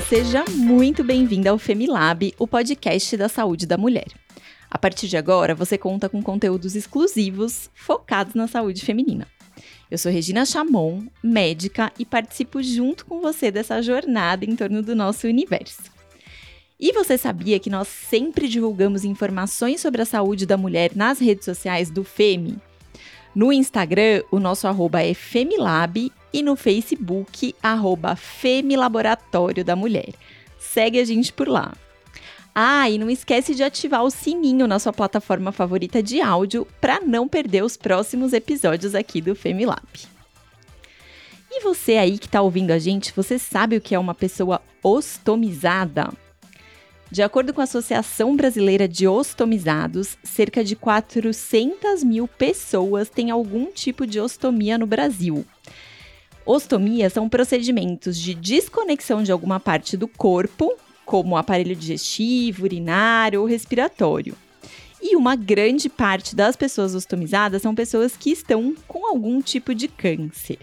Seja muito bem-vinda ao Femilab, o podcast da saúde da mulher. A partir de agora, você conta com conteúdos exclusivos focados na saúde feminina. Eu sou Regina Chamon, médica, e participo junto com você dessa jornada em torno do nosso universo. E você sabia que nós sempre divulgamos informações sobre a saúde da mulher nas redes sociais do FEMI? No Instagram, o nosso arroba é Femilab e no Facebook, arroba Femilaboratório da Mulher. Segue a gente por lá. Ah, e não esquece de ativar o sininho na sua plataforma favorita de áudio para não perder os próximos episódios aqui do Femilab. E você aí que está ouvindo a gente, você sabe o que é uma pessoa ostomizada? De acordo com a Associação Brasileira de Ostomizados, cerca de 400 mil pessoas têm algum tipo de ostomia no Brasil. Ostomia são procedimentos de desconexão de alguma parte do corpo como aparelho digestivo, urinário ou respiratório. E uma grande parte das pessoas ostomizadas são pessoas que estão com algum tipo de câncer.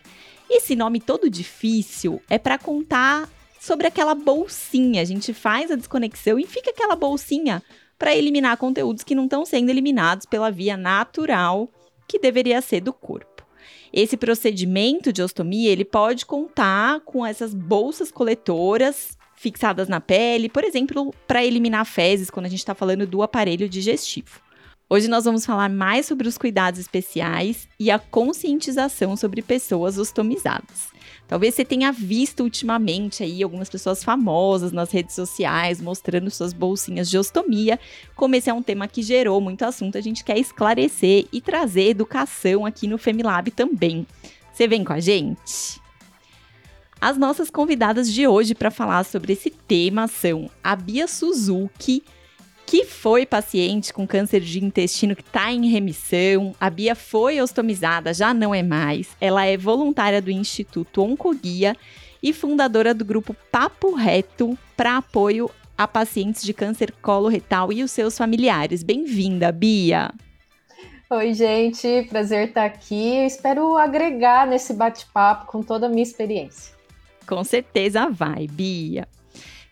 Esse nome todo difícil é para contar sobre aquela bolsinha. A gente faz a desconexão e fica aquela bolsinha para eliminar conteúdos que não estão sendo eliminados pela via natural que deveria ser do corpo. Esse procedimento de ostomia, ele pode contar com essas bolsas coletoras fixadas na pele, por exemplo, para eliminar fezes quando a gente está falando do aparelho digestivo. Hoje nós vamos falar mais sobre os cuidados especiais e a conscientização sobre pessoas ostomizadas. Talvez você tenha visto ultimamente aí algumas pessoas famosas nas redes sociais mostrando suas bolsinhas de ostomia. Como esse é um tema que gerou muito assunto, a gente quer esclarecer e trazer educação aqui no Femilab também. Você vem com a gente? As nossas convidadas de hoje para falar sobre esse tema são a Bia Suzuki, que foi paciente com câncer de intestino que está em remissão. A Bia foi ostomizada, já não é mais. Ela é voluntária do Instituto Oncoguia e fundadora do grupo Papo Reto para apoio a pacientes de câncer coloretal e os seus familiares. Bem-vinda, Bia! Oi, gente, prazer estar aqui. Eu espero agregar nesse bate-papo com toda a minha experiência. Com certeza vai, Bia.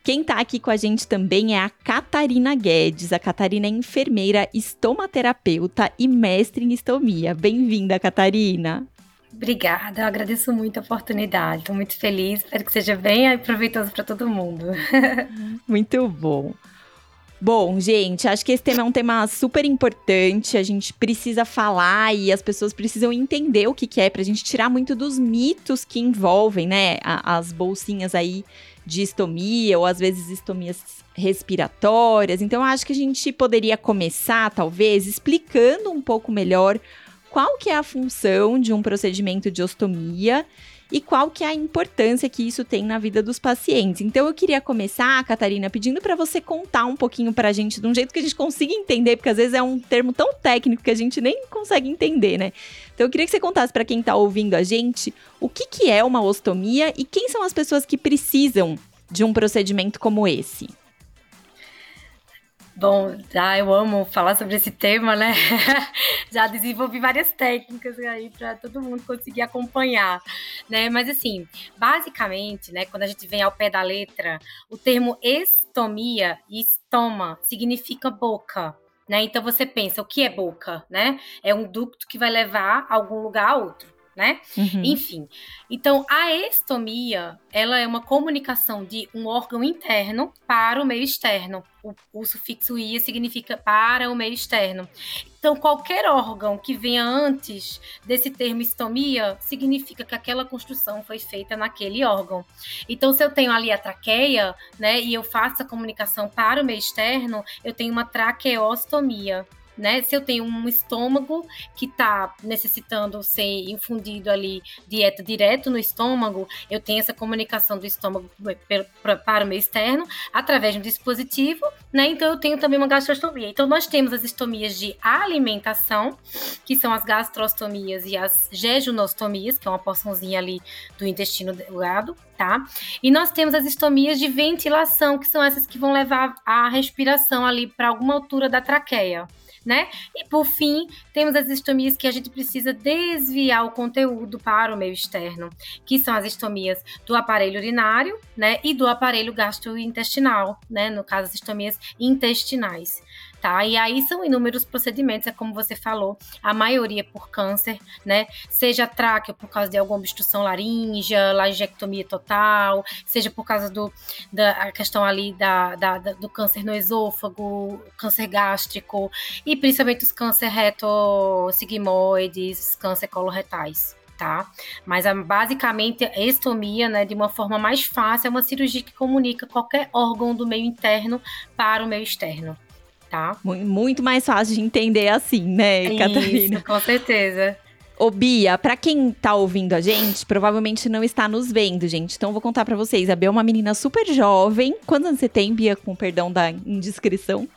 Quem está aqui com a gente também é a Catarina Guedes. A Catarina é enfermeira, estomaterapeuta e mestre em estomia. Bem-vinda, Catarina. Obrigada, eu agradeço muito a oportunidade. Estou muito feliz, espero que seja bem proveitoso para todo mundo. muito bom. Bom, gente, acho que esse tema é um tema super importante. A gente precisa falar e as pessoas precisam entender o que, que é, pra gente tirar muito dos mitos que envolvem, né, as bolsinhas aí de estomia, ou às vezes estomias respiratórias. Então, acho que a gente poderia começar, talvez, explicando um pouco melhor qual que é a função de um procedimento de ostomia e qual que é a importância que isso tem na vida dos pacientes. Então eu queria começar, Catarina, pedindo para você contar um pouquinho para a gente de um jeito que a gente consiga entender, porque às vezes é um termo tão técnico que a gente nem consegue entender, né? Então eu queria que você contasse para quem está ouvindo a gente o que, que é uma ostomia e quem são as pessoas que precisam de um procedimento como esse. Bom, já eu amo falar sobre esse tema, né? já desenvolvi várias técnicas aí para todo mundo conseguir acompanhar, né? Mas assim, basicamente, né, quando a gente vem ao pé da letra, o termo estomia e estoma significa boca, né? Então você pensa, o que é boca, né? É um ducto que vai levar algum lugar a outro né? Uhum. Enfim. Então, a estomia, ela é uma comunicação de um órgão interno para o meio externo. O, o sufixo ia significa para o meio externo. Então, qualquer órgão que venha antes desse termo estomia significa que aquela construção foi feita naquele órgão. Então, se eu tenho ali a traqueia, né, e eu faço a comunicação para o meio externo, eu tenho uma traqueostomia né? Se eu tenho um estômago que está necessitando ser infundido ali dieta direto no estômago, eu tenho essa comunicação do estômago para o meio externo através de um dispositivo, né? Então eu tenho também uma gastrostomia. Então nós temos as estomias de alimentação, que são as gastrostomias e as jejunostomias, que é uma porçãozinha ali do intestino delgado, tá? E nós temos as estomias de ventilação, que são essas que vão levar a respiração ali para alguma altura da traqueia né? E por fim, temos as estomias que a gente precisa desviar o conteúdo para o meio externo, que são as estomias do aparelho urinário, né, e do aparelho gastrointestinal, né, no caso as estomias intestinais tá? E aí são inúmeros procedimentos, é como você falou, a maioria por câncer, né? Seja tráqueo por causa de alguma obstrução laríngea, laringectomia total, seja por causa do, da questão ali da, da, da, do câncer no esôfago, câncer gástrico, e principalmente os câncer retossigmoides, câncer coloretais. Tá? Mas basicamente a estomia, né, de uma forma mais fácil, é uma cirurgia que comunica qualquer órgão do meio interno para o meio externo tá? Muito mais fácil de entender assim, né, Isso, Catarina? com certeza. Ô, Bia, pra quem tá ouvindo a gente, provavelmente não está nos vendo, gente. Então, eu vou contar para vocês. A Bia é uma menina super jovem. Quantos anos você tem, Bia, com perdão da indiscrição?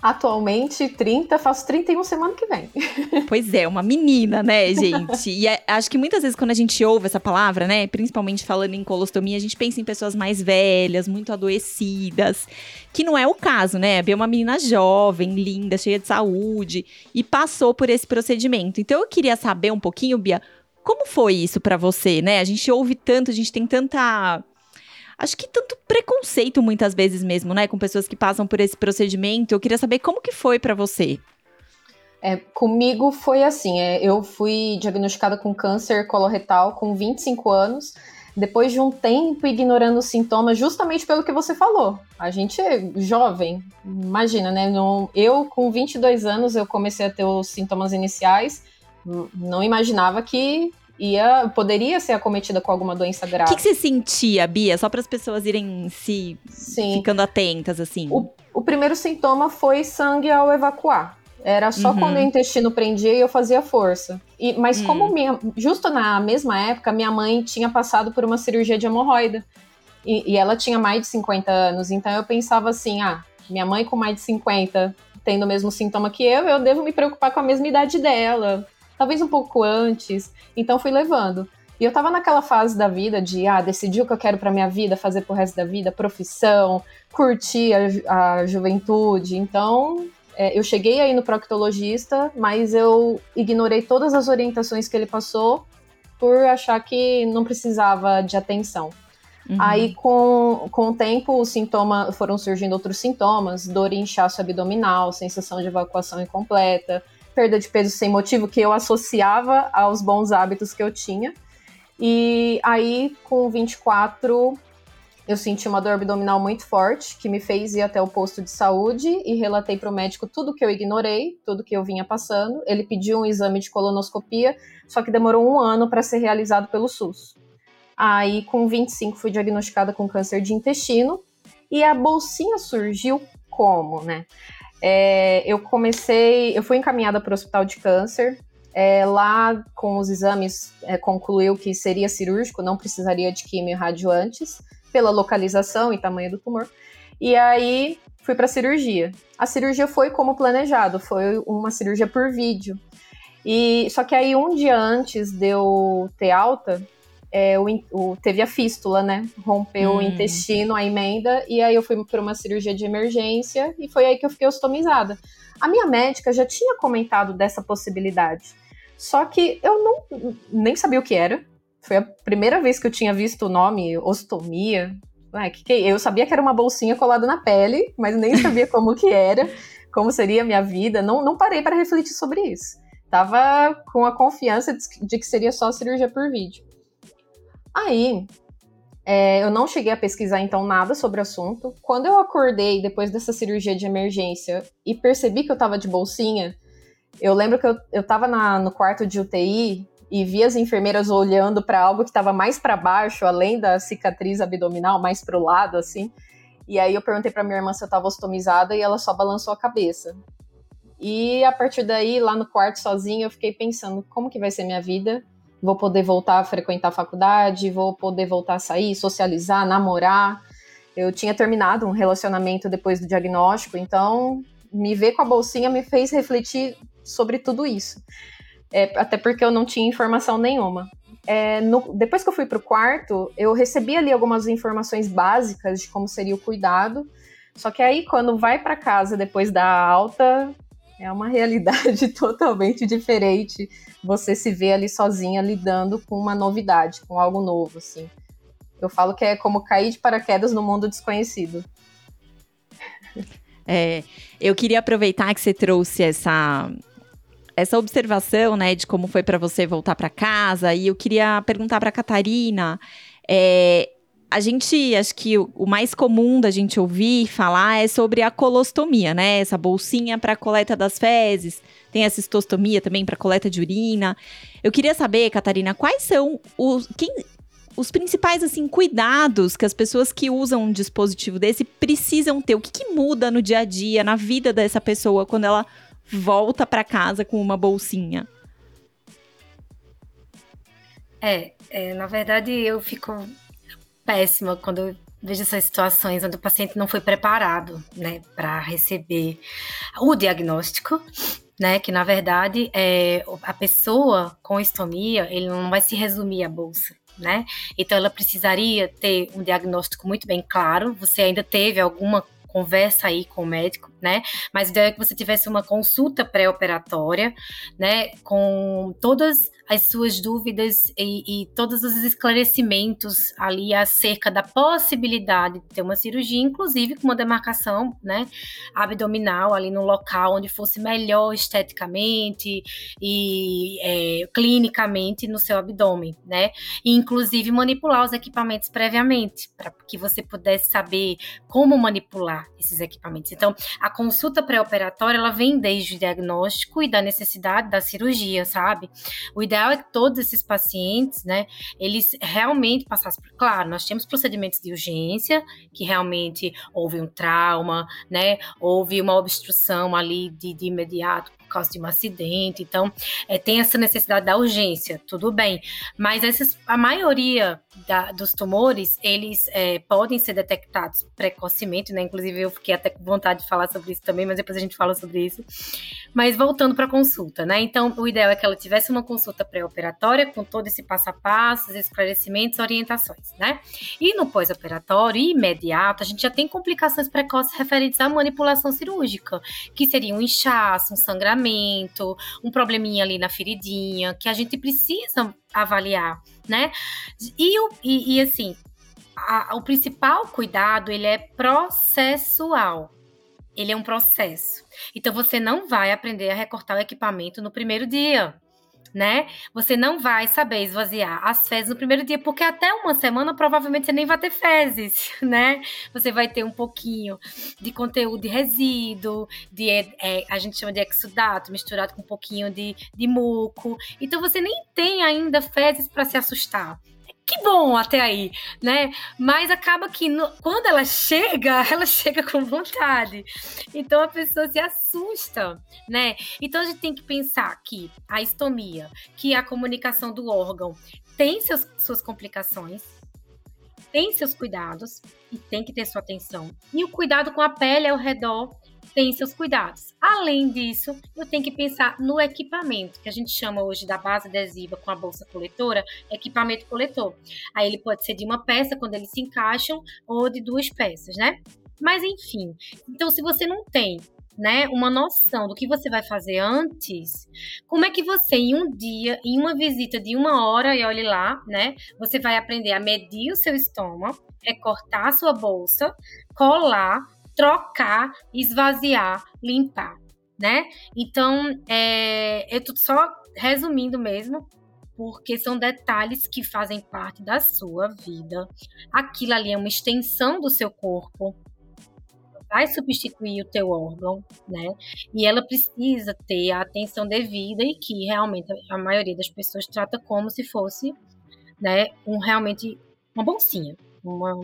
Atualmente, 30, faço 31 semana que vem. Pois é, uma menina, né, gente? E é, acho que muitas vezes quando a gente ouve essa palavra, né, principalmente falando em colostomia, a gente pensa em pessoas mais velhas, muito adoecidas, que não é o caso, né? Bia é uma menina jovem, linda, cheia de saúde e passou por esse procedimento. Então eu queria saber um pouquinho, Bia, como foi isso para você, né? A gente ouve tanto, a gente tem tanta acho que tanto preconceito muitas vezes mesmo, né, com pessoas que passam por esse procedimento. Eu queria saber como que foi para você. É, comigo foi assim, é, eu fui diagnosticada com câncer coloretal com 25 anos, depois de um tempo ignorando os sintomas, justamente pelo que você falou. A gente é jovem, imagina, né? Eu, com 22 anos, eu comecei a ter os sintomas iniciais, não imaginava que ia poderia ser acometida com alguma doença grave. O que, que, você sentia, Bia? Só para as pessoas irem se Sim. ficando atentas, assim. O, o, primeiro sintoma foi sangue ao evacuar. Era só uhum. quando o intestino prendia e eu fazia força. E, mas uhum. como minha, justo na mesma época, minha mãe tinha passado por uma cirurgia de hemorroida. E, e ela tinha mais de 50 anos. Então eu pensava assim, ah, minha mãe com mais de 50 tendo o mesmo sintoma que eu, eu devo me preocupar com a mesma idade dela talvez um pouco antes. Então fui levando. E eu tava naquela fase da vida de, ah, decidir o que eu quero pra minha vida, fazer pro resto da vida, profissão, curtir a, a juventude. Então, é, eu cheguei aí no proctologista, mas eu ignorei todas as orientações que ele passou por achar que não precisava de atenção. Uhum. Aí, com, com o tempo, os sintomas foram surgindo outros sintomas, dor e inchaço abdominal, sensação de evacuação incompleta, perda de peso sem motivo que eu associava aos bons hábitos que eu tinha. E aí, com 24, eu senti uma dor abdominal muito forte, que me fez ir até o posto de saúde e relatei para o médico tudo que eu ignorei, tudo que eu vinha passando. Ele pediu um exame de colonoscopia, só que demorou um ano para ser realizado pelo SUS. Aí, com 25, fui diagnosticada com câncer de intestino e a bolsinha surgiu como, né? É, eu comecei, eu fui encaminhada para o hospital de câncer. É, lá, com os exames, é, concluiu que seria cirúrgico, não precisaria de quimio e rádio antes, pela localização e tamanho do tumor. E aí fui para a cirurgia. A cirurgia foi como planejado, foi uma cirurgia por vídeo. E só que aí um dia antes de eu ter alta, é, o, o, teve a fístula, né? Rompeu hum. o intestino, a emenda, e aí eu fui para uma cirurgia de emergência e foi aí que eu fiquei ostomizada. A minha médica já tinha comentado dessa possibilidade, só que eu não nem sabia o que era. Foi a primeira vez que eu tinha visto o nome ostomia. Ah, que, que, eu sabia que era uma bolsinha colada na pele, mas nem sabia como que era, como seria a minha vida. Não, não parei para refletir sobre isso. Tava com a confiança de que seria só cirurgia por vídeo. Aí, é, eu não cheguei a pesquisar então nada sobre o assunto. Quando eu acordei depois dessa cirurgia de emergência e percebi que eu tava de bolsinha, eu lembro que eu, eu tava na, no quarto de UTI e vi as enfermeiras olhando para algo que estava mais para baixo, além da cicatriz abdominal, mais pro lado, assim. E aí eu perguntei para minha irmã se eu tava ostomizada e ela só balançou a cabeça. E a partir daí, lá no quarto sozinha, eu fiquei pensando como que vai ser minha vida vou poder voltar a frequentar a faculdade, vou poder voltar a sair, socializar, namorar. Eu tinha terminado um relacionamento depois do diagnóstico, então me ver com a bolsinha me fez refletir sobre tudo isso. É, até porque eu não tinha informação nenhuma. É, no, depois que eu fui para o quarto, eu recebi ali algumas informações básicas de como seria o cuidado. Só que aí, quando vai para casa depois da alta, É uma realidade totalmente diferente. Você se vê ali sozinha lidando com uma novidade, com algo novo, assim. Eu falo que é como cair de paraquedas no mundo desconhecido. É, eu queria aproveitar que você trouxe essa essa observação, né, de como foi para você voltar para casa. E eu queria perguntar para Catarina, é, a gente, acho que o, mais comum da gente ouvir falar é sobre a colostomia, né? Essa bolsinha para coleta das fezes. Tem a cistostomia também para coleta de urina. Eu queria saber, Catarina, quais são os, quem, os principais assim cuidados que as pessoas que usam um dispositivo desse precisam ter? O que, que muda no dia a dia, na vida dessa pessoa quando ela volta para casa com uma bolsinha? É, é, na verdade eu fico péssima quando eu vejo essas situações onde o paciente não foi preparado, né, para receber o diagnóstico né? Que na verdade é, a pessoa com estomia, ele não vai se resumir à bolsa né? Então ela precisaria ter um diagnóstico muito bem claro. Você ainda teve alguma conversa aí com o médico, né? Mas a ideia é que você tivesse uma consulta pré-operatória, né? Com todas as suas dúvidas e, e, todos os esclarecimentos ali acerca da possibilidade de ter uma cirurgia, inclusive com uma demarcação, né? Abdominal ali no local onde fosse melhor esteticamente e é, clinicamente no seu abdômen, né? E inclusive manipular os equipamentos previamente para que você pudesse saber como manipular esses equipamentos. Então, a consulta pré-operatória, ela vem desde o diagnóstico e da necessidade da cirurgia, sabe? O ideal é que todos esses pacientes, né, eles realmente passassem por... Claro, nós temos procedimentos de urgência, que realmente houve um trauma, né, houve uma obstrução ali de, de imediato por causa de um acidente, então é, tem essa necessidade da urgência, tudo bem. Mas esses, a maioria da, dos tumores, eles é, podem ser detectados precocemente, né? Inclusive eu fiquei até com vontade de falar sobre isso também, mas depois a gente fala sobre isso. Mas voltando para a consulta, né? Então o ideal é que ela tivesse uma consulta pré-operatória com todo esse passo a passo, esclarecimentos, orientações, né? E no pós-operatório imediato, a gente já tem complicações precoces referentes à manipulação cirúrgica, que seria um inchaço, um sangramento um probleminha ali na feridinha, que a gente precisa avaliar, né? E, e, e assim, a, o principal cuidado, ele é processual. Ele é um processo. Então, você não vai aprender a recortar o equipamento no primeiro dia né? Você não vai saber esvaziar as fezes no primeiro dia, porque até uma semana provavelmente você nem vai ter fezes, né? Você vai ter um pouquinho de conteúdo de resíduo, de é, a gente chama de exudato, misturado com um pouquinho de, de muco. Então você nem tem ainda fezes para se assustar que bom até aí, né? Mas acaba que no, quando ela chega, ela chega com vontade. Então a pessoa se assusta, né? Então a gente tem que pensar que a estomia, que a comunicação do órgão, tem seus, suas complicações, tem seus cuidados e tem que ter sua atenção. E o cuidado com a pele ao redor tem seus cuidados. Além disso, eu tenho que pensar no equipamento, que a gente chama hoje da base adesiva com a bolsa coletora, equipamento coletor. Aí ele pode ser de uma peça quando eles se encaixam ou de duas peças, né? Mas enfim, então se você não tem né, uma noção do que você vai fazer antes, como é que você, em um dia, em uma visita de uma hora, e olhe lá, né, você vai aprender a medir o seu estômago, recortar a sua bolsa, colar, trocar, esvaziar, limpar, né? Então, é, eu tô só resumindo mesmo, porque são detalhes que fazem parte da sua vida. Aquilo ali é uma extensão do seu corpo, vai substituir o teu órgão, né? E ela precisa ter a atenção devida e que realmente a maioria das pessoas trata como se fosse, né, um realmente uma bolsinha, uma,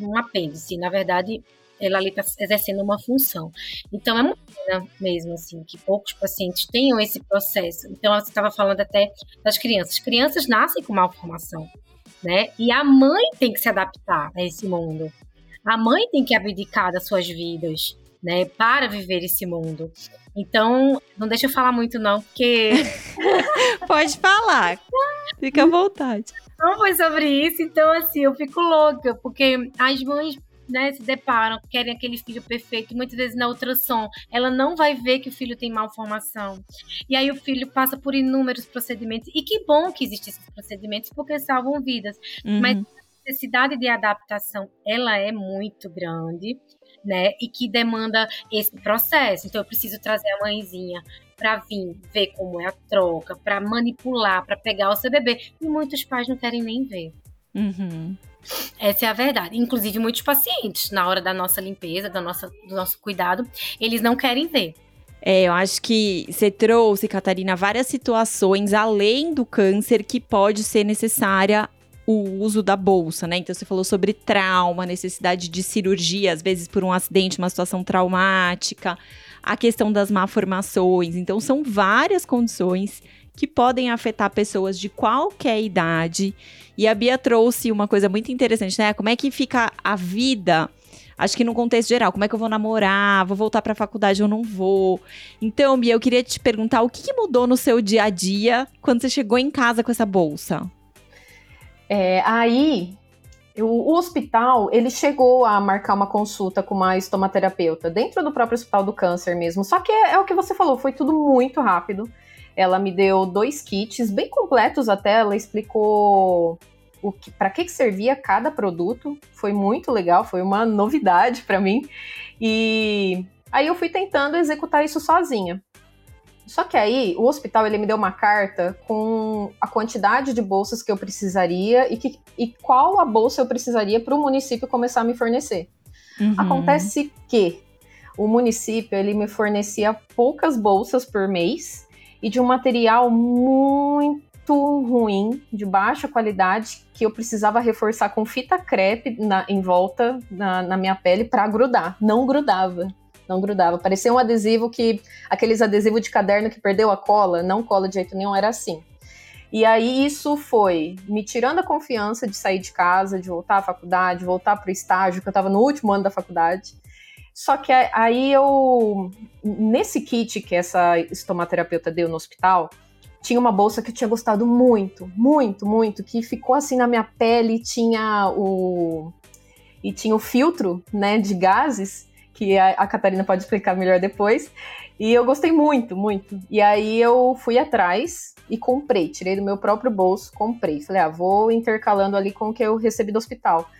um apêndice. Na verdade, ela ali está exercendo uma função. Então é muito pena mesmo, assim, que poucos pacientes tenham esse processo. Então, você estava falando até das crianças. As crianças nascem com malformação, né? E a mãe tem que se adaptar a esse mundo. A mãe tem que abdicar das suas vidas, né? Para viver esse mundo. Então, não deixa eu falar muito, não, porque. Pode falar. Fica à vontade. Não foi sobre isso, então assim, eu fico louca, porque as mães né, se deparam, querem aquele filho perfeito, muitas vezes na ultrassom, ela não vai ver que o filho tem malformação. E aí o filho passa por inúmeros procedimentos. E que bom que existem esses procedimentos, porque salvam vidas. Uhum. Mas a necessidade de adaptação, ela é muito grande, né? E que demanda esse processo. Então eu preciso trazer a mãezinha para vir ver como é a troca, para manipular, para pegar o seu bebê. E muitos pais não querem nem ver. Uhum. Essa é a verdade. Inclusive, muitos pacientes, na hora da nossa limpeza, da nossa, do nosso cuidado, eles não querem ver. É, eu acho que você trouxe, Catarina, várias situações além do câncer que pode ser necessária o uso da bolsa, né? Então você falou sobre trauma, necessidade de cirurgia, às vezes por um acidente, uma situação traumática, a questão das malformações. Então são várias condições que podem afetar pessoas de qualquer idade. E a Bia trouxe uma coisa muito interessante, né? Como é que fica a vida acho que no contexto geral, como é que eu vou namorar, vou voltar para a faculdade ou não vou. Então, Bia, eu queria te perguntar o que, que, mudou no seu dia a dia quando você chegou em casa com essa bolsa? É, aí, eu, o hospital, ele chegou a marcar uma consulta com uma estomaterapeuta dentro do próprio hospital do câncer mesmo. Só que é, é o que você falou, foi tudo muito rápido. Ela me deu dois kits bem completos até, ela explicou o que, para que, que servia cada produto. Foi muito legal, foi uma novidade para mim. E aí eu fui tentando executar isso sozinha. Só que aí o hospital ele me deu uma carta com a quantidade de bolsas que eu precisaria e, que, e qual a bolsa eu precisaria para o município começar a me fornecer. Uhum. Acontece que o município ele me fornecia poucas bolsas por mês e de um material muito ruim, de baixa qualidade, que eu precisava reforçar com fita crepe na, em volta na, na minha pele para grudar. Não grudava. Não grudava. Parecia um adesivo que. aqueles adesivos de caderno que perdeu a cola, não cola de jeito nenhum, era assim. E aí isso foi me tirando a confiança de sair de casa, de voltar à faculdade, voltar para o estágio, que eu estava no último ano da faculdade. Só que aí eu, nesse kit que essa estomaterapeuta deu no hospital, tinha uma bolsa que eu tinha gostado muito, muito, muito, que ficou assim na minha pele, tinha o e tinha o filtro, né, de gases, que a, a Catarina pode explicar melhor depois. E eu gostei muito, muito. E aí eu fui atrás e comprei, tirei do meu próprio bolso, comprei. Falei, ah, vou intercalando ali com o que eu recebi do hospital.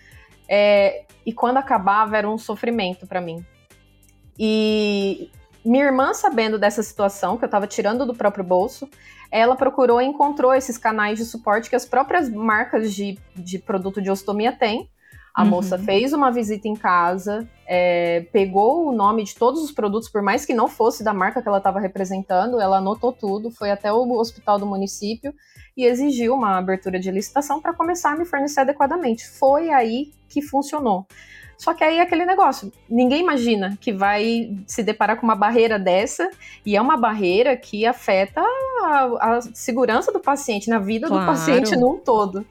É, e quando acabava era um sofrimento para mim. E minha irmã, sabendo dessa situação, que eu estava tirando do próprio bolso, ela procurou e encontrou esses canais de suporte que as próprias marcas de, de produto de ostomia têm. A uhum. moça fez uma visita em casa, é, pegou o nome de todos os produtos, por mais que não fosse da marca que ela estava representando, ela anotou tudo, foi até o hospital do município e exigiu uma abertura de licitação para começar a me fornecer adequadamente. Foi aí que funcionou. Só que aí é aquele negócio, ninguém imagina que vai se deparar com uma barreira dessa, e é uma barreira que afeta a, a segurança do paciente, na vida claro. do paciente num todo.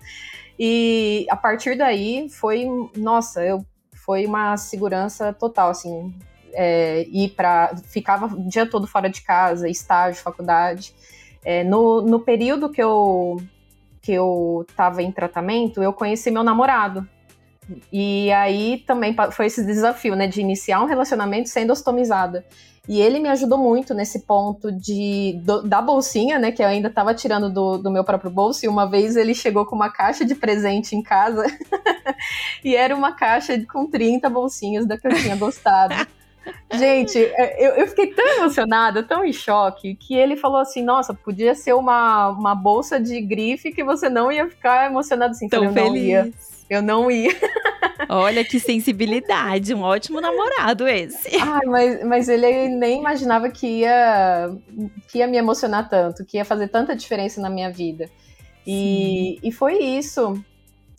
E a partir daí foi, nossa, eu foi uma segurança total, assim, é, ir para ficava o dia todo fora de casa, estágio, faculdade. É, no, no período que eu que eu estava em tratamento, eu conheci meu namorado. E aí também foi esse desafio, né, de iniciar um relacionamento sendo ostomizada. E ele me ajudou muito nesse ponto de do, da bolsinha, né? Que eu ainda estava tirando do, do, meu próprio bolso. E uma vez ele chegou com uma caixa de presente em casa. e era uma caixa com 30 bolsinhas da que eu tinha gostado. Gente, é, eu, eu, fiquei tão emocionada, tão em choque, que ele falou assim: nossa, podia ser uma, uma bolsa de grife que você não ia ficar emocionado assim. Tão Falei, feliz. Eu não ia. Olha que sensibilidade, um ótimo namorado esse. Ai, mas, mas ele nem imaginava que ia, que ia me emocionar tanto, que ia fazer tanta diferença na minha vida. E, e foi isso.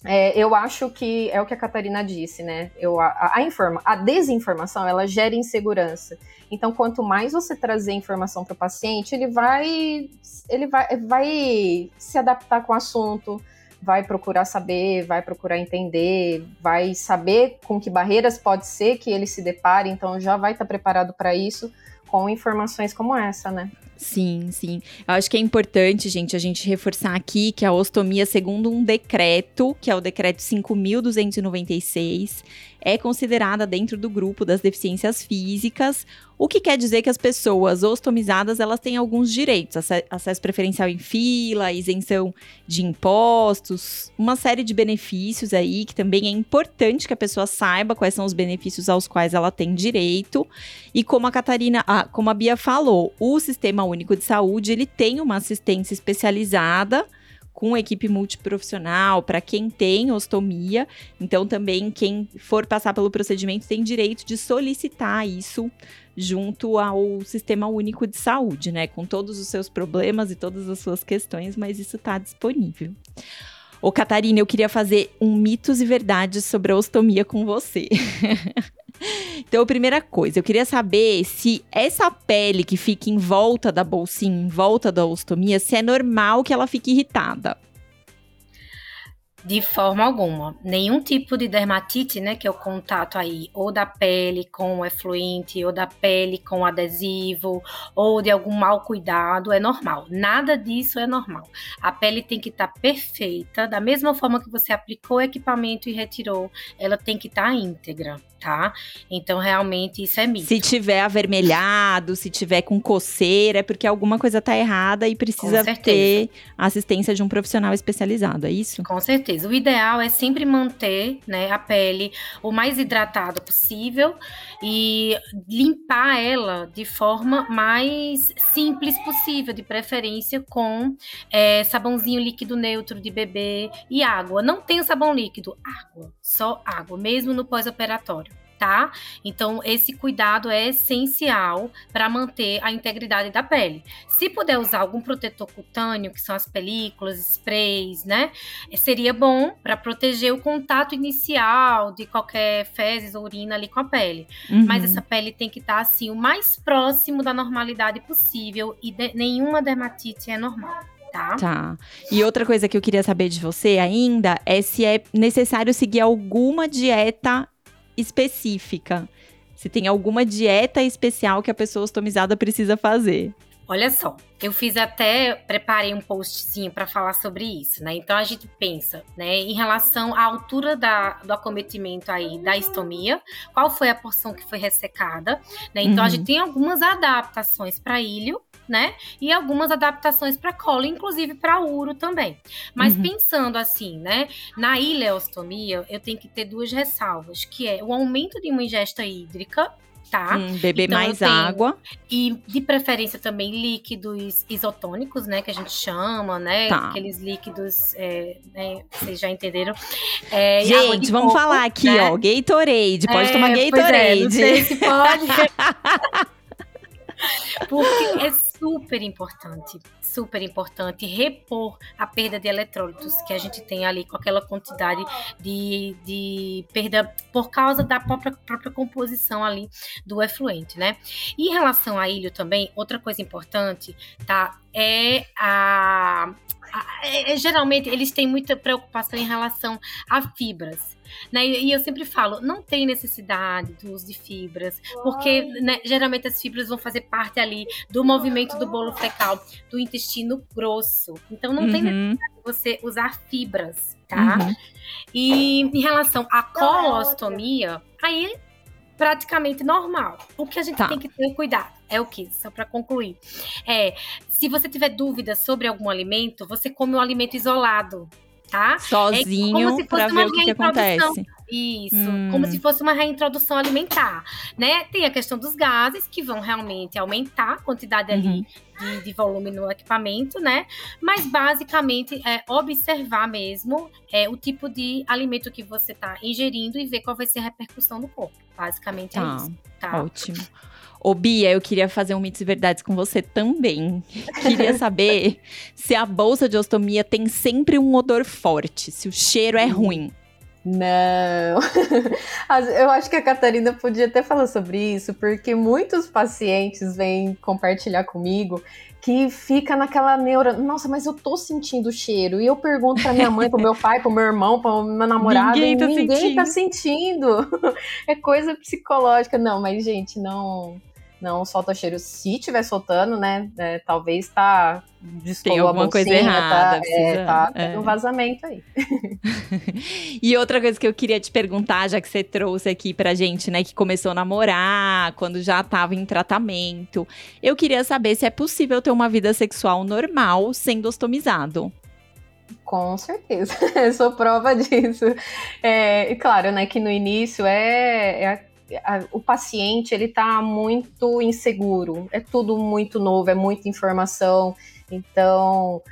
É, eu acho que é o que a Catarina disse, né? Eu, a, a, informa, a desinformação ela gera insegurança. Então, quanto mais você trazer informação para o paciente, ele vai, ele vai, vai se adaptar com o assunto, vai procurar saber, vai procurar entender, vai saber com que barreiras pode ser que ele se depare, então já vai estar preparado para isso. com informações como essa, né? Sim, sim. Eu acho que é importante, gente, a gente reforçar aqui que a ostomia, segundo um decreto, que é o decreto 5.296, é considerada dentro do grupo das deficiências físicas, o que quer dizer que as pessoas ostomizadas elas têm alguns direitos, acesso preferencial em fila, isenção de impostos, uma série de benefícios aí que também é importante que a pessoa saiba quais são os benefícios aos quais ela tem direito. E como a Catarina, ah, como a Bia falou, o Sistema Único de Saúde ele tem uma assistência especializada com equipe multiprofissional para quem tem ostomia. Então, também quem for passar pelo procedimento tem direito de solicitar isso junto ao Sistema Único de Saúde, né? Com todos os seus problemas e todas as suas questões, mas isso está disponível. Ô, Catarina, eu queria fazer um mitos e verdades sobre a ostomia com você. Então, primeira coisa, eu queria saber se essa pele que fica em volta da bolsinha, em volta da ostomia, se é normal que ela fique irritada. De forma alguma. Nenhum tipo de dermatite, né, que é o contato aí, ou da pele com o efluente, ou da pele com adesivo, ou de algum mau cuidado, é normal. Nada disso é normal. A pele tem que estar tá perfeita, da mesma forma que você aplicou o equipamento e retirou, ela tem que estar tá íntegra tá? Então, realmente, isso é mito. Se tiver avermelhado, se tiver com coceira, é porque alguma coisa tá errada e precisa ter assistência de um profissional especializado, é isso? Com certeza. O ideal é sempre manter né, a pele o mais hidratada possível e limpar ela de forma mais simples possível, de preferência com é, sabãozinho líquido neutro de bebê e água. Não tem sabão líquido, água, só água, mesmo no pós-operatório tá? Então, esse cuidado é essencial para manter a integridade da pele. Se puder usar algum protetor cutâneo, que são as películas, sprays, né? Seria bom para proteger o contato inicial de qualquer fezes ou urina ali com a pele. Uhum. Mas essa pele tem que estar tá, assim o mais próximo da normalidade possível e de, nenhuma dermatite é normal. Tá. tá. E outra coisa que eu queria saber de você ainda é se é necessário seguir alguma dieta específica. Se tem alguma dieta especial que a pessoa ostomizada precisa fazer. Olha só, eu fiz até, preparei um postzinho para falar sobre isso, né? Então a gente pensa, né, em relação à altura da, do acometimento aí da estomia, qual foi a porção que foi ressecada, né? Então uhum. a gente tem algumas adaptações para ilho, né? E algumas adaptações para colo, inclusive para uro também. Mas uhum. pensando assim, né? Na ileostomia, eu tenho que ter duas ressalvas, que é o aumento de uma ingesta hídrica, tá? Hum, beber então, mais água. E de preferência também líquidos isotônicos, né? Que a gente chama, né? Tá. Aqueles líquidos, é, né, vocês já entenderam. É, gente, vamos coco, falar aqui, né? ó. Gatorade. Pode é, tomar Gatorade. É, não sei se pode. Porque é super importante, super importante repor a perda de eletrólitos que a gente tem ali com aquela quantidade de, de perda por causa da própria, própria composição ali do efluente, né? E em relação a ilho também, outra coisa importante, tá? É a, é, geralmente eles têm muita preocupação em relação a fibras. Né? E eu sempre falo, não tem necessidade do uso de fibras, porque né, geralmente as fibras vão fazer parte ali do movimento do bolo fecal, do intestino grosso. Então não uhum. tem necessidade de você usar fibras, tá? Uhum. E em relação à colostomia, aí praticamente normal. O que a gente tá. tem que ter cuidado é o que? Só para concluir. É, se você tiver dúvidas sobre algum alimento, você come um alimento isolado tá? Sozinho é para ver o que, que acontece. Isso, hum. como se fosse uma reintrodução alimentar, né? Tem a questão dos gases que vão realmente aumentar a quantidade ali uhum. de, de, volume no equipamento, né? Mas basicamente é observar mesmo é, o tipo de alimento que você está ingerindo e ver qual vai ser a repercussão no corpo. Basicamente é tá. é isso. Tá? Ótimo. Ô, Bia, eu queria fazer um mitos e verdades com você também. Queria saber se a bolsa de ostomia tem sempre um odor forte, se o cheiro é ruim. Não. Eu acho que a Catarina podia até falar sobre isso, porque muitos pacientes vêm compartilhar comigo que fica naquela neura, nossa, mas eu tô sentindo o cheiro. E eu pergunto pra minha mãe, pro meu pai, pro meu irmão, pro meu namorado, ninguém tá, ninguém sentindo. tá sentindo. É coisa psicológica. Não, mas gente, não não solta cheiro. Se tiver soltando, né, é, talvez tá tem alguma bolsinha, coisa errada. Tá, precisa, é, tá é. um vazamento aí. e outra coisa que eu queria te perguntar, já que você trouxe aqui pra gente, né, que começou a namorar, quando já tava em tratamento, eu queria saber se é possível ter uma vida sexual normal sendo ostomizado. Com certeza, eu sou prova disso. É, claro, né, que no início é, é a, o paciente ele está muito inseguro, é tudo muito novo, é muita informação, então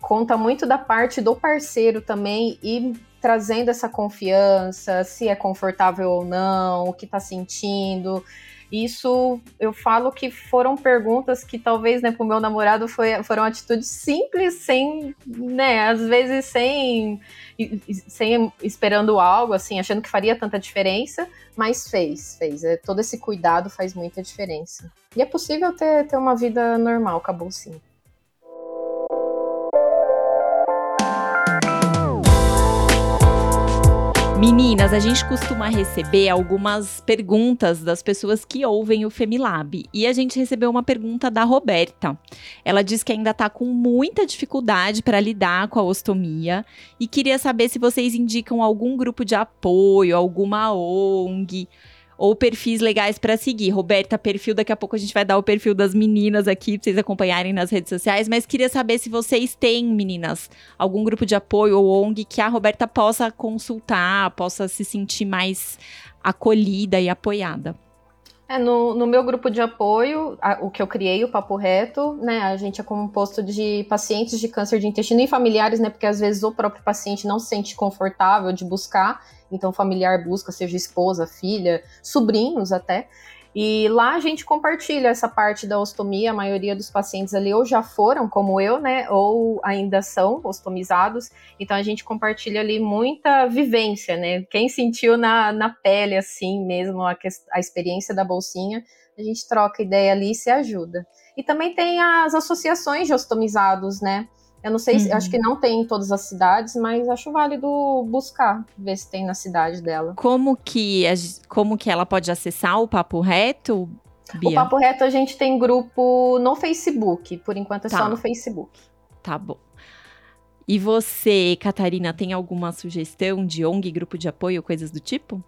conta muito da parte do parceiro também e trazendo essa confiança, se é confortável ou não, o que está sentindo. Isso eu falo que foram perguntas que talvez, né, pro meu namorado foi, foram atitudes simples, sem, né, às vezes sem, sem esperando algo, assim, achando que faria tanta diferença, mas fez, fez. É, todo esse cuidado faz muita diferença. E é possível ter, ter uma vida normal, acabou sim. Meninas, a gente costuma receber algumas perguntas das pessoas que ouvem o Femilab. E a gente recebeu uma pergunta da Roberta. Ela diz que ainda está com muita dificuldade para lidar com a ostomia e queria saber se vocês indicam algum grupo de apoio, alguma ONG ou perfis legais para seguir. Roberta, perfil, daqui a pouco a gente vai dar o perfil das meninas aqui para vocês acompanharem nas redes sociais, mas queria saber se vocês têm, meninas, algum grupo de apoio ou ONG que a Roberta possa consultar, possa se sentir mais acolhida e apoiada. É, no, no, meu grupo de apoio, a, o que eu criei, o Papo Reto, né, a gente é composto de pacientes de câncer de intestino e familiares, né, porque às vezes o próprio paciente não se sente confortável de buscar, então, familiar busca, seja esposa, filha, sobrinhos até. E lá a gente compartilha essa parte da ostomia. A maioria dos pacientes ali ou já foram, como eu, né? Ou ainda são ostomizados. Então a gente compartilha ali muita vivência, né? Quem sentiu na, na pele, assim mesmo, a, a experiência da bolsinha, a gente troca ideia ali e se ajuda. E também tem as associações de ostomizados, né? Eu não sei, uhum. acho que não tem em todas as cidades, mas acho válido buscar, ver se tem na cidade dela. Como que, como que ela pode acessar o Papo Reto? Bia? O Papo Reto a gente tem grupo no Facebook, por enquanto é tá. só no Facebook. Tá bom. E você, Catarina, tem alguma sugestão de ONG, grupo de apoio, coisas do tipo?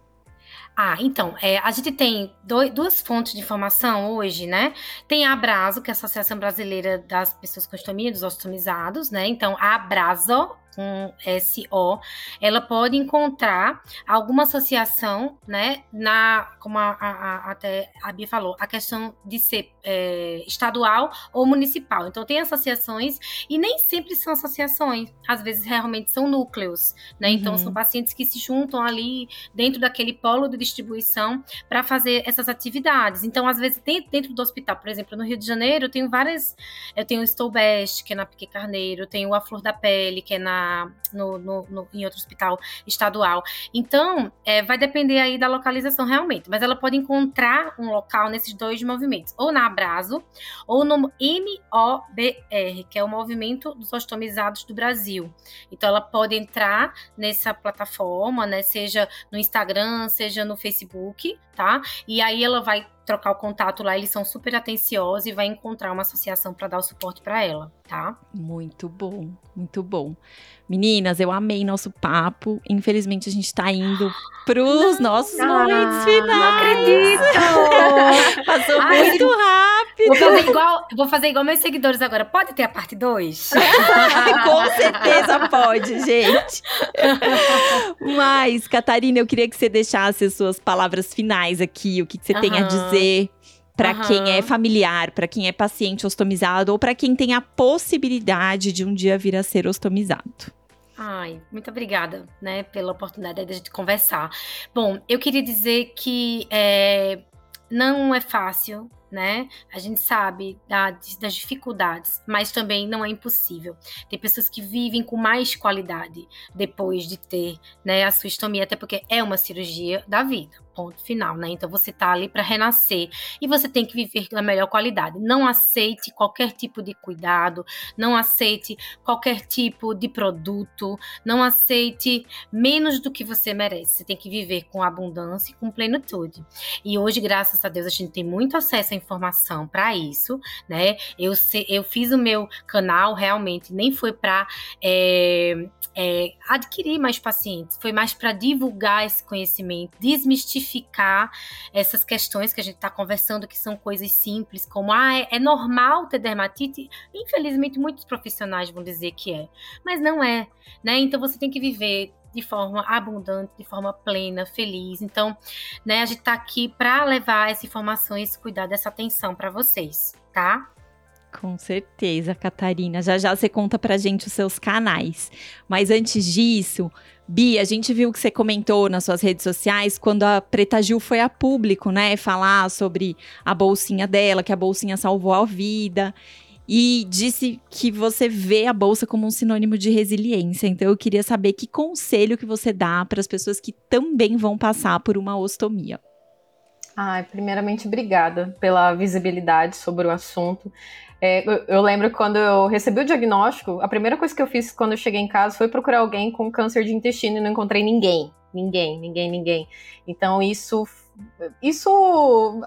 Ah, então, é, a gente tem dois, duas fontes de informação hoje, né? Tem a Abraso, que é a Associação Brasileira das Pessoas com Ostomia, dos Ostomizados, né? Então, a Abraso, com SO, ela pode encontrar alguma associação, né, na, como a, a, até a Bia falou, a questão de ser é, estadual ou municipal. Então, tem associações e nem sempre são associações, às vezes realmente são núcleos, né? Então, uhum. são pacientes que se juntam ali dentro daquele polo de distribuição para fazer essas atividades. Então, às vezes, tem, dentro do hospital, por exemplo, no Rio de Janeiro, eu tenho várias. Eu tenho o Estou Best, que é na Pique Carneiro, tenho a Flor da Pele, que é na no, no, no, em outro hospital estadual. Então, é, vai depender aí da localização realmente, mas ela pode encontrar um local nesses dois movimentos, ou na Abraso, ou no MOBR, que é o Movimento dos Ostomizados do Brasil. Então, ela pode entrar nessa plataforma, né, seja no Instagram, seja no Facebook, tá? E aí ela vai trocar o contato lá, eles são super atenciosos e vai encontrar uma associação para dar o suporte para ela, tá? Muito bom, muito bom. Meninas, eu amei nosso papo. Infelizmente, a gente tá indo pros não, nossos ah, momentos finais. Não acredito! Passou Ai, muito rápido. Vou fazer, igual, vou fazer igual meus seguidores agora. Pode ter a parte 2? Com certeza pode, gente. Mas, Catarina, eu queria que você deixasse as suas palavras finais aqui, o que, que você tem a dizer para uhum. quem é familiar, para quem é paciente ostomizado ou para quem tem a possibilidade de um dia vir a ser ostomizado. Ai, muito obrigada, né, pela oportunidade de a gente conversar. Bom, eu queria dizer que é, não é fácil, né? A gente sabe da, das dificuldades, mas também não é impossível. Tem pessoas que vivem com mais qualidade depois de ter, né, a sua estomia, até porque é uma cirurgia da vida ponto final, né? Então você tá ali para renascer e você tem que viver na melhor qualidade. Não aceite qualquer tipo de cuidado, não aceite qualquer tipo de produto, não aceite menos do que você merece. Você tem que viver com abundância e com plenitude. E hoje, graças a Deus, a gente tem muito acesso à informação para isso, né? Eu, eu fiz o meu canal realmente nem foi para é, é, adquirir mais pacientes, foi mais para divulgar esse conhecimento, desmistificar essas questões que a gente está conversando, que são coisas simples, como ah, é, é, normal ter dermatite. Infelizmente, muitos profissionais vão dizer que é, mas não é, né? Então você tem que viver de forma abundante, de forma plena, feliz. Então, né, a gente está aqui para levar essa informação esse cuidado, essa atenção para vocês, tá? Com certeza, Catarina. Já já você conta pra gente os seus canais. Mas antes disso, Bia, a gente viu que você comentou nas suas redes sociais quando a Preta Gil foi a público, né? Falar sobre a bolsinha dela, que a bolsinha salvou a vida. E disse que você vê a bolsa como um sinônimo de resiliência. Então eu queria saber que conselho que você dá para as pessoas que também vão passar por uma ostomia. Ai, primeiramente, obrigada pela visibilidade sobre o assunto. É, eu, eu, lembro quando eu recebi o diagnóstico, a primeira coisa que eu fiz quando eu cheguei em casa foi procurar alguém com câncer de intestino e não encontrei ninguém. Ninguém, ninguém, ninguém. Então isso isso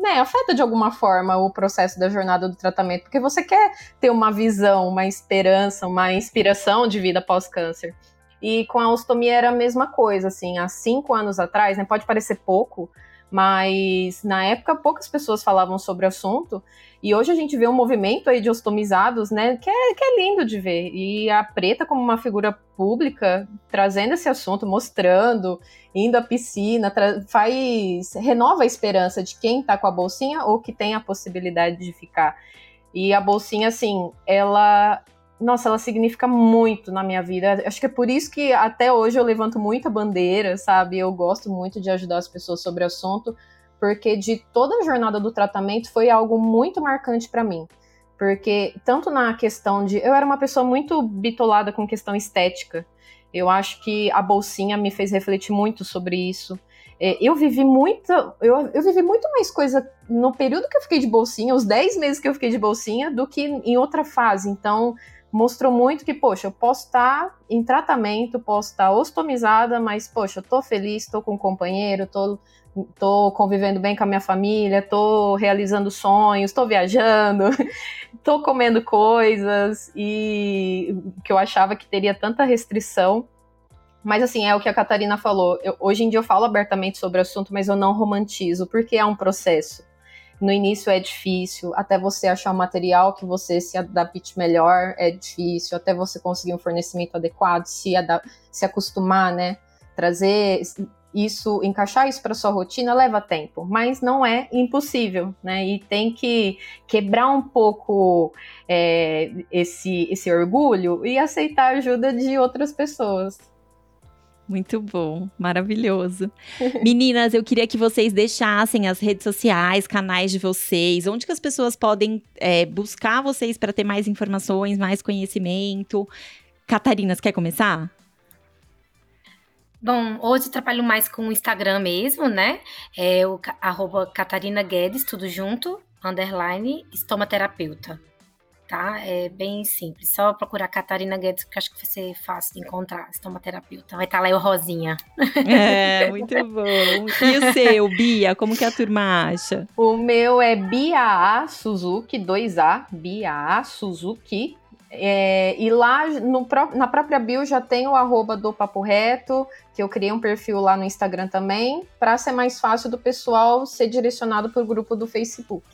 né, afeta de alguma forma o processo da jornada do tratamento, porque você quer ter uma visão, uma esperança, uma inspiração de vida pós-câncer. E com a ostomia era a mesma coisa, assim, há cinco anos atrás, né, pode parecer pouco, mas na época poucas pessoas falavam sobre o assunto, e hoje a gente vê um movimento aí de ostomizados, né, que é, que é lindo de ver. E a Preta, como uma figura pública, trazendo esse assunto, mostrando, indo à piscina, faz. renova a esperança de quem tá com a bolsinha ou que tem a possibilidade de ficar. E a bolsinha, assim, ela. Nossa, ela significa muito na minha vida. Acho que é por isso que até hoje eu levanto muita bandeira, sabe? Eu gosto muito de ajudar as pessoas sobre o assunto porque de toda a jornada do tratamento foi algo muito marcante para mim. Porque tanto na questão de. Eu era uma pessoa muito bitolada com questão estética. Eu acho que a bolsinha me fez refletir muito sobre isso. É, eu vivi muito. Eu, eu vivi muito mais coisa no período que eu fiquei de bolsinha, os 10 meses que eu fiquei de bolsinha, do que em outra fase. Então, mostrou muito que, poxa, eu posso estar em tratamento, posso estar ostomizada, mas, poxa, eu tô feliz, tô com um companheiro, tô tô convivendo bem com a minha família, tô realizando sonhos, tô viajando, tô comendo coisas e que eu achava que teria tanta restrição. Mas assim, é o que a Catarina falou. Eu, hoje em dia eu falo abertamente sobre o assunto, mas eu não romantizo, porque é um processo. No início é difícil, até você achar um material que você se adapte melhor é difícil, até você conseguir um fornecimento adequado, se, se acostumar, né? Trazer isso, encaixar isso para sua rotina leva tempo, mas não é impossível, né? E tem que quebrar um pouco é, esse, esse orgulho e aceitar a ajuda de outras pessoas. Muito bom, maravilhoso. Meninas, eu queria que vocês deixassem as redes sociais, canais de vocês, onde que as pessoas podem é, buscar vocês para ter mais informações, mais conhecimento. Catarinas, quer começar? Bom, hoje eu trabalho mais com o Instagram mesmo, né? É o arroba Catarina Guedes, tudo junto, underline, estomaterapeuta. Tá? É bem simples. Só procurar Catarina Guedes, que acho que vai ser fácil de encontrar. Estomaterapeuta. Vai estar tá lá o Rosinha. É, muito bom. E o seu, Bia? Como que a turma acha? O meu é Bia A Suzuki, 2A. Bia A Suzuki. É, e lá no, na própria bio já tem o arroba do Papo Reto, que eu criei um perfil lá no Instagram também, para ser mais fácil do pessoal ser direcionado para o grupo do Facebook.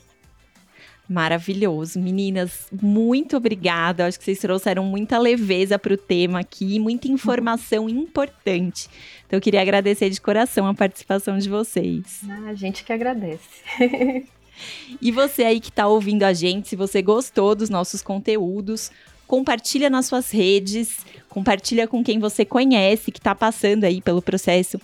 Maravilhoso. Meninas, muito obrigada. Acho que vocês trouxeram muita leveza para o tema aqui, muita informação importante. Então, eu queria agradecer de coração a participação de vocês. Ah, a gente que agradece. e você aí que está ouvindo a gente, se você gostou dos nossos conteúdos, compartilha nas suas redes, compartilha com quem você conhece que está passando aí pelo processo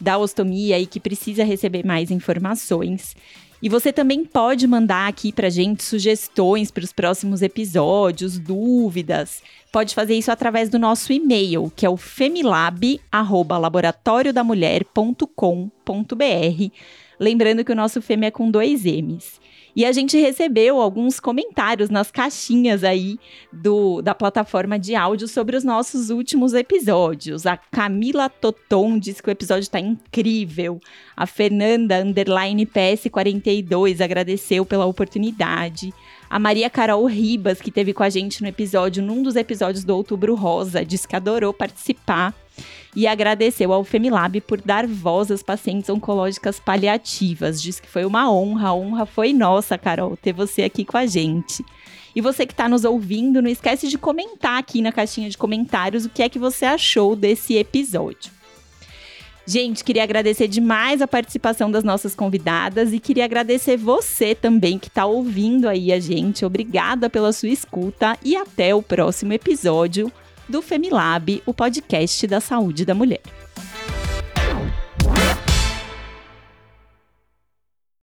da ostomia e que precisa receber mais informações. E você também pode mandar aqui pra gente sugestões para os próximos episódios, dúvidas. Pode fazer isso através do nosso e-mail, que é o femilab@laboratoriodamulher.com.br. Lembrando que o nosso Femi é com dois M's. E a gente recebeu alguns comentários nas caixinhas aí do, da plataforma de áudio sobre os nossos últimos episódios. A Camila Toton disse que o episódio está incrível. A Fernanda Underline PS42 agradeceu pela oportunidade. A Maria Carol Ribas, que teve com a gente no episódio, num dos episódios do Outubro Rosa, disse que adorou participar e agradeceu ao Femilab por dar voz às pacientes oncológicas paliativas. Diz que foi uma honra, a honra foi nossa, Carol, ter você aqui com a gente. E você que está nos ouvindo, não esquece de comentar aqui na caixinha de comentários o que é que você achou desse episódio. Gente, queria agradecer demais a participação das nossas convidadas e queria agradecer você também que está ouvindo aí a gente. Obrigada pela sua escuta e até o próximo episódio do Femilab, o podcast da saúde da mulher.